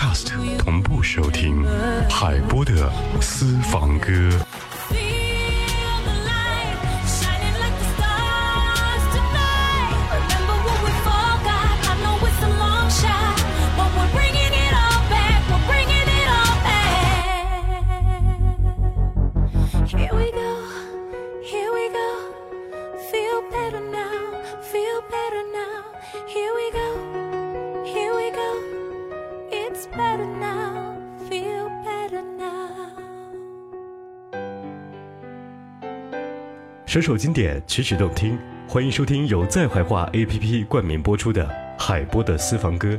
Cast 同步收听海波的私房歌。首首经典，曲曲动听，欢迎收听由在怀化 APP 冠名播出的海波的私房歌。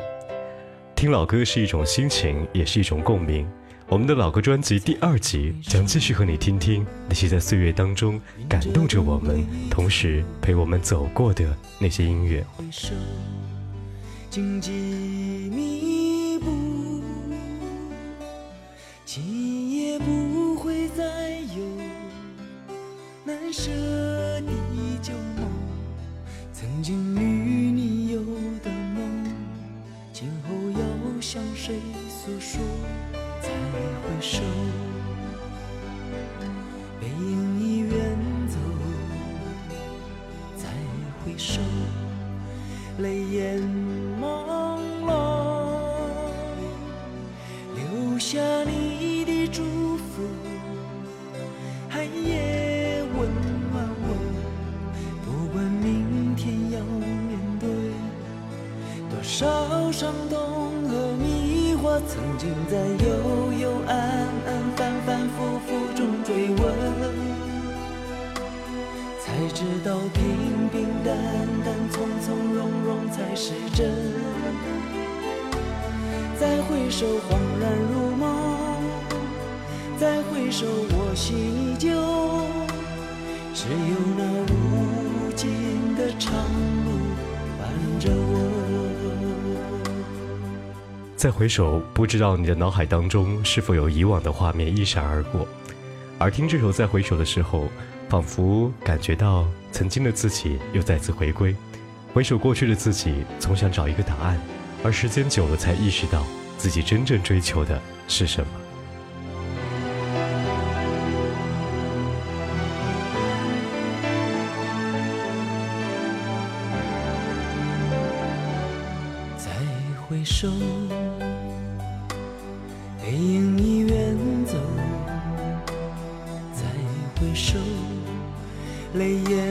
听老歌是一种心情，也是一种共鸣。我们的老歌专辑第二集将继续和你听听那些在岁月当中感动着我们，同时陪我们走过的那些音乐。回首，荆棘密布，今夜不会再舍的旧梦，曾经与你有的梦，今后要向谁诉说？再回首，才知道平平淡淡、从从容容才是真。再回首，恍然如梦；再回首，我心依旧。只有那无尽的长路伴着我。再回首，不知道你的脑海当中是否有以往的画面一闪而过，而听这首《再回首》的时候，仿佛感觉到曾经的自己又再次回归，回首过去的自己，总想找一个答案，而时间久了才意识到自己真正追求的是什么。再回首，背影已远走。再回首，泪眼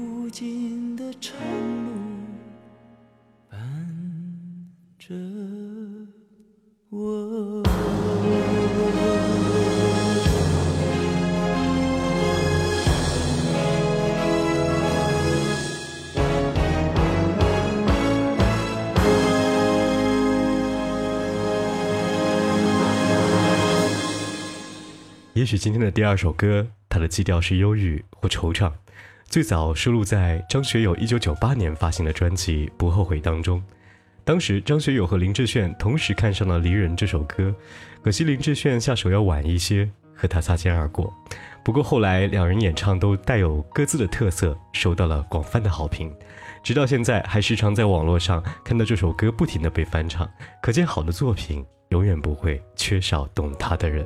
无尽的长路伴着我。也许今天的第二首歌，它的基调是忧郁或惆怅，最早收录在张学友1998年发行的专辑《不后悔》当中。当时张学友和林志炫同时看上了《离人》这首歌，可惜林志炫下手要晚一些，和他擦肩而过。不过后来两人演唱都带有各自的特色，受到了广泛的好评。直到现在，还时常在网络上看到这首歌不停的被翻唱，可见好的作品永远不会缺少懂它的人。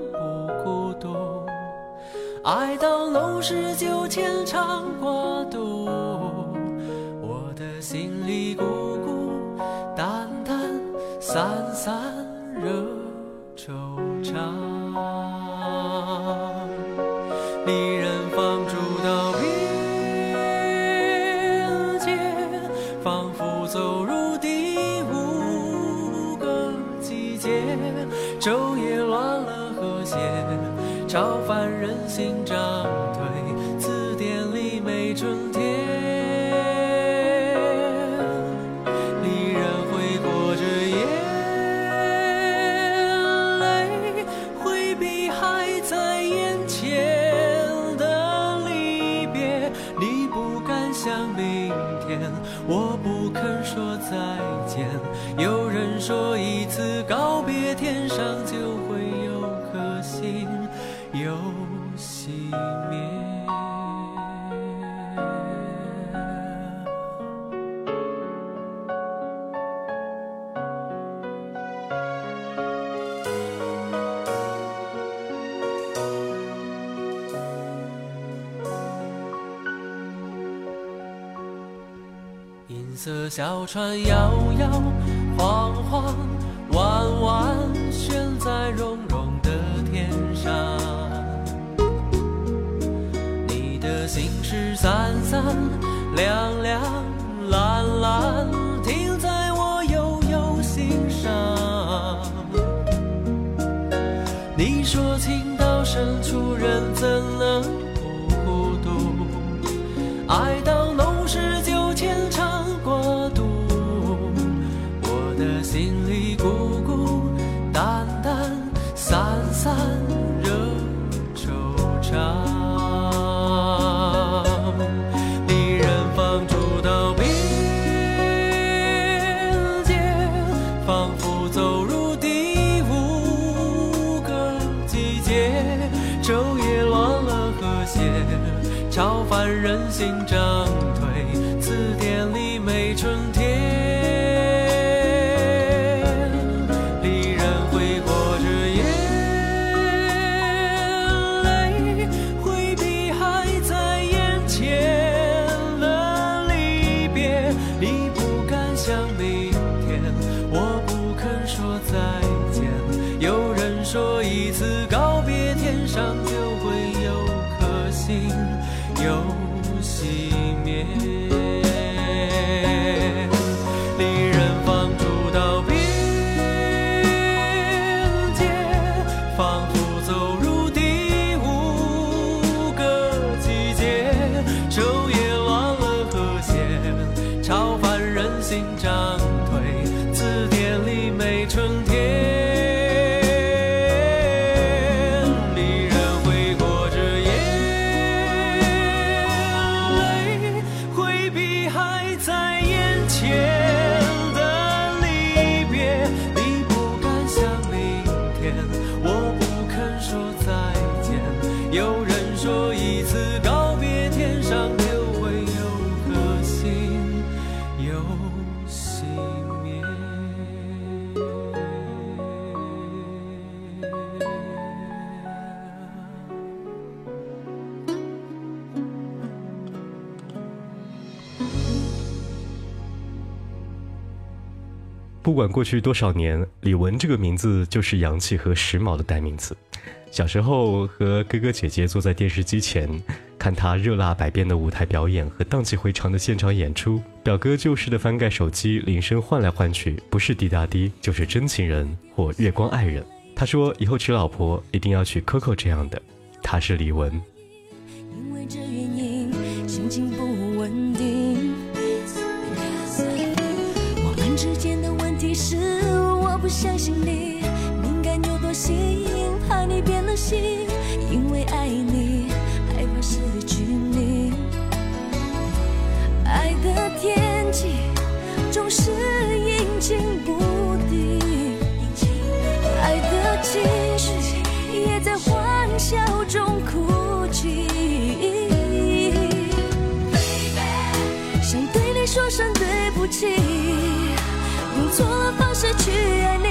爱到浓时就牵肠挂肚，我的心里孤孤单单散散惹惆怅。色小船摇摇晃晃，弯弯悬在绒绒的天上。你的心事三三两两熄灭。不管过去多少年李玟这个名字就是洋气和时髦的代名词。小时候和哥哥姐姐坐在电视机前看他热辣百变的舞台表演和荡气回肠的现场演出。表哥旧式的翻盖手机铃声换来换去，不是滴答滴，就是真情人或月光爱人。他说以后娶老婆一定要娶 Coco 这样的。他是李玟。因为这原因，心情不稳定。我们之间的问题是，我不相信你敏感有多细，怕你变了心，因为爱你，去爱你，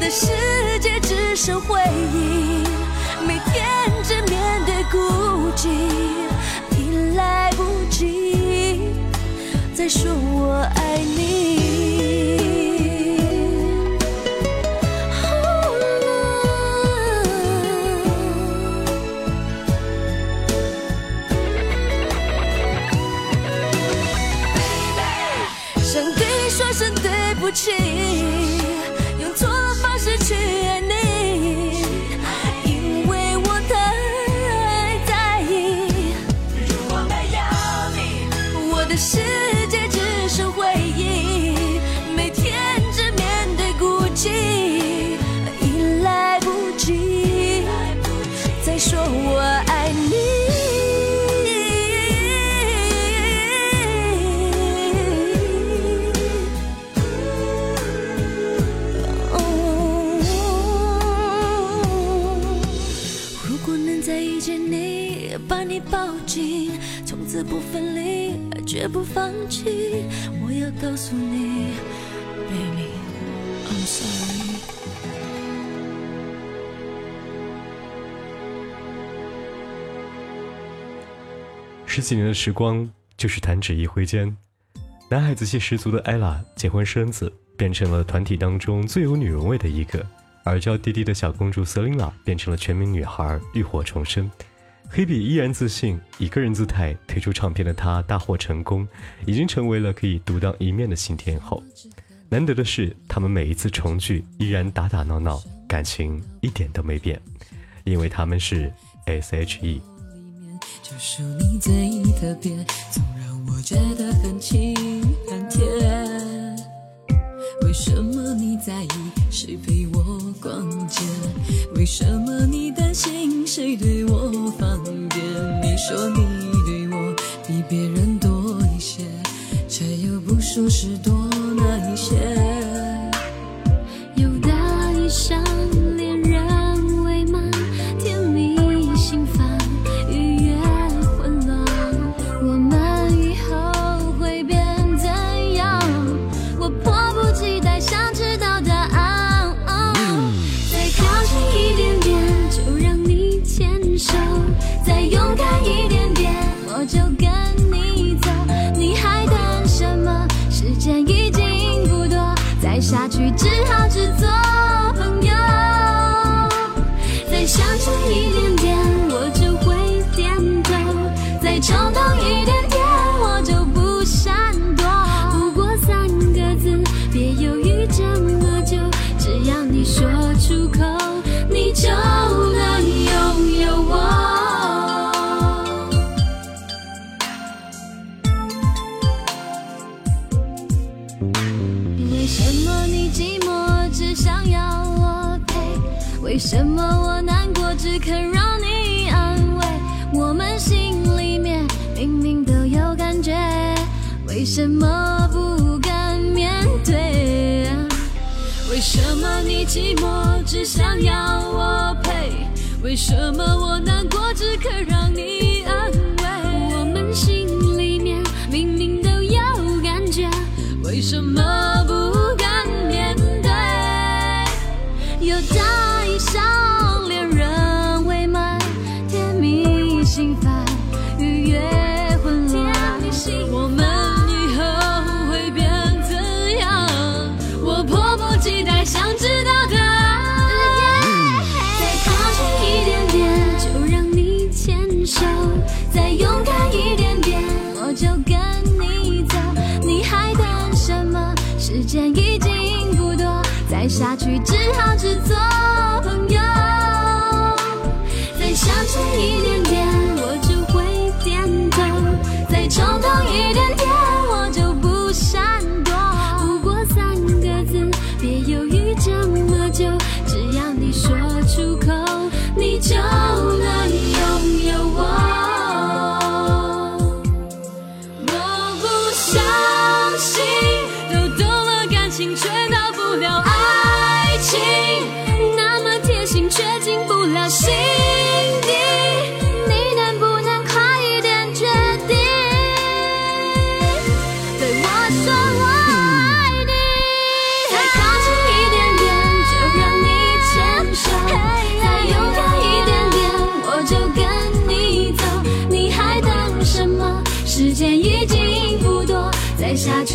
的世界只剩回忆，每天只面对孤寂，已来不及再说我爱你。想对你说声对不起，我爱你。如果能再遇见你，把你抱紧，从此不分离，绝不放弃。我要告诉你十几年的时光就是弹指一挥间，男孩子气十足的 ella 结婚生子，变成了团体当中最有女人味的一个；而娇滴滴的小公主 Selina 变成了全民女孩，浴火重生。黑比依然自信，以个人姿态推出唱片的她大获成功，已经成为了可以独当一面的新天后。难得的是，他们每一次重聚依然打打闹闹，感情一点都没变，因为他们是 S.H.E。就属你最特别，总让我觉得很亲很甜。为什么你在意谁陪我逛街？为什么你担心谁对我放电？你说你对我比别人多一些，却又不说是多哪一些。什么不敢面对？为什么你寂寞只想要我陪？为什么我难过只肯让你安慰？我们心里面明明都有感觉，为什么时间已经不多，再下去只好只做朋友。再向前一点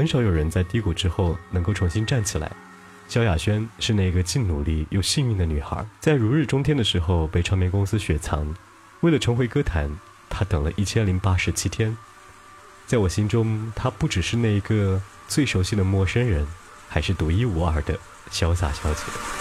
很少有人在低谷之后能够重新站起来。萧亚轩是那个既努力又幸运的女孩，在如日中天的时候被唱片公司雪藏。为了重回歌坛，她等了一千零八十七天。在我心中，她不只是那一个最熟悉的陌生人，还是独一无二的潇洒小姐。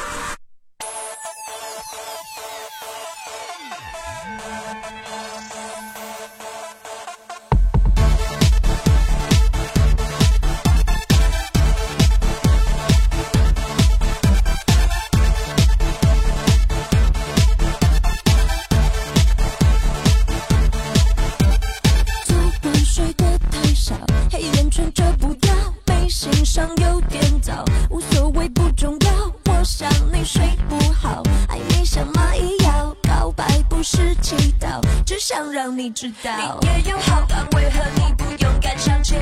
上有点早，无所谓不重要。我想你睡不好，爱你像蚂蚁咬，告白不是祈祷，只想让你知道。你也有好感，为何你不勇敢向前？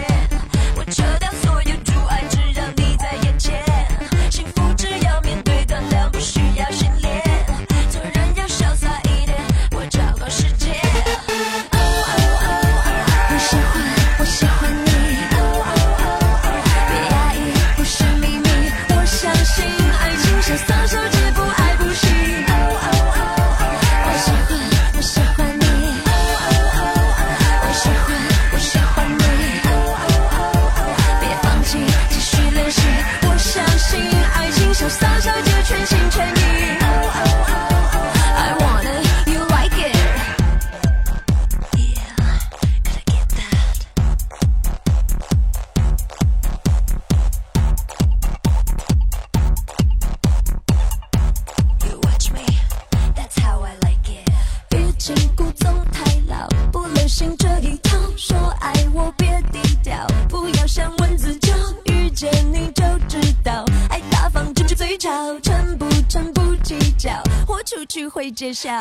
会揭晓。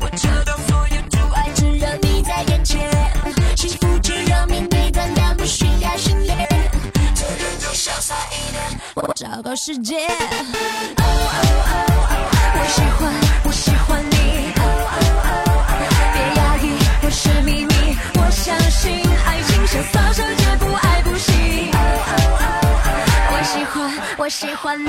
我找到所有阻碍，只你在眼前。幸福只要，不需要训练。做人潇洒一点，我昭告世界。Oh oh oh oh，我喜欢我喜欢你。Oh oh oh oh，别压抑，我是秘密。我相信爱情是放手接不爱不行。Oh oh oh oh，我喜欢我喜欢你。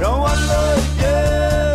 No one loves you.